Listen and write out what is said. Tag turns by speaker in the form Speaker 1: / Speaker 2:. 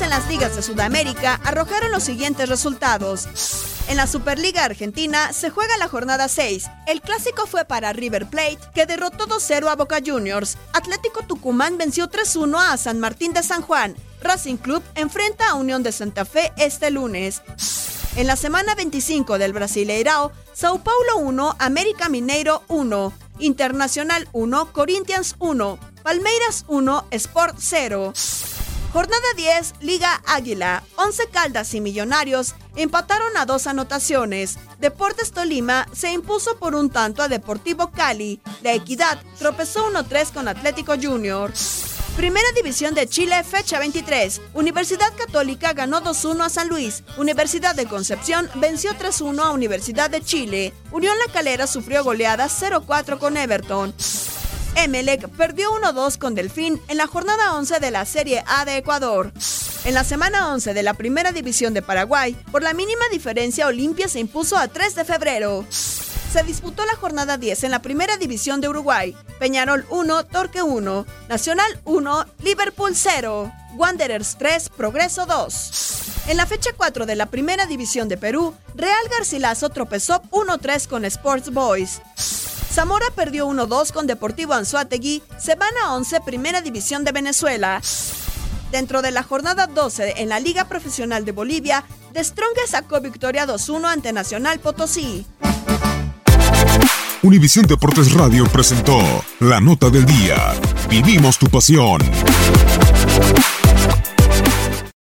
Speaker 1: En las ligas de Sudamérica arrojaron los siguientes resultados. En la Superliga Argentina se juega la jornada 6. El clásico fue para River Plate, que derrotó 2-0 a Boca Juniors. Atlético Tucumán venció 3-1 a San Martín de San Juan. Racing Club enfrenta a Unión de Santa Fe este lunes. En la semana 25 del Brasileirao, Sao Paulo 1, América Mineiro 1, Internacional 1, Corinthians 1, Palmeiras 1, Sport 0. Jornada 10, Liga Águila. 11 Caldas y Millonarios empataron a dos anotaciones. Deportes Tolima se impuso por un tanto a Deportivo Cali. La Equidad tropezó 1-3 con Atlético Junior. Primera División de Chile, fecha 23. Universidad Católica ganó 2-1 a San Luis. Universidad de Concepción venció 3-1 a Universidad de Chile. Unión La Calera sufrió goleada 0-4 con Everton. Emelec perdió 1-2 con Delfín en la jornada 11 de la Serie A de Ecuador. En la semana 11 de la Primera División de Paraguay, por la mínima diferencia Olimpia se impuso a 3 de febrero. Se disputó la jornada 10 en la Primera División de Uruguay. Peñarol 1, Torque 1, Nacional 1, Liverpool 0, Wanderers 3, Progreso 2. En la fecha 4 de la Primera División de Perú, Real Garcilaso tropezó 1-3 con Sports Boys. Zamora perdió 1-2 con Deportivo Anzuategui, se van a 11 Primera División de Venezuela. Dentro de la jornada 12 en la Liga Profesional de Bolivia, The Strongest sacó victoria 2-1 ante Nacional Potosí.
Speaker 2: Univisión Deportes Radio presentó la nota del día. Vivimos tu pasión.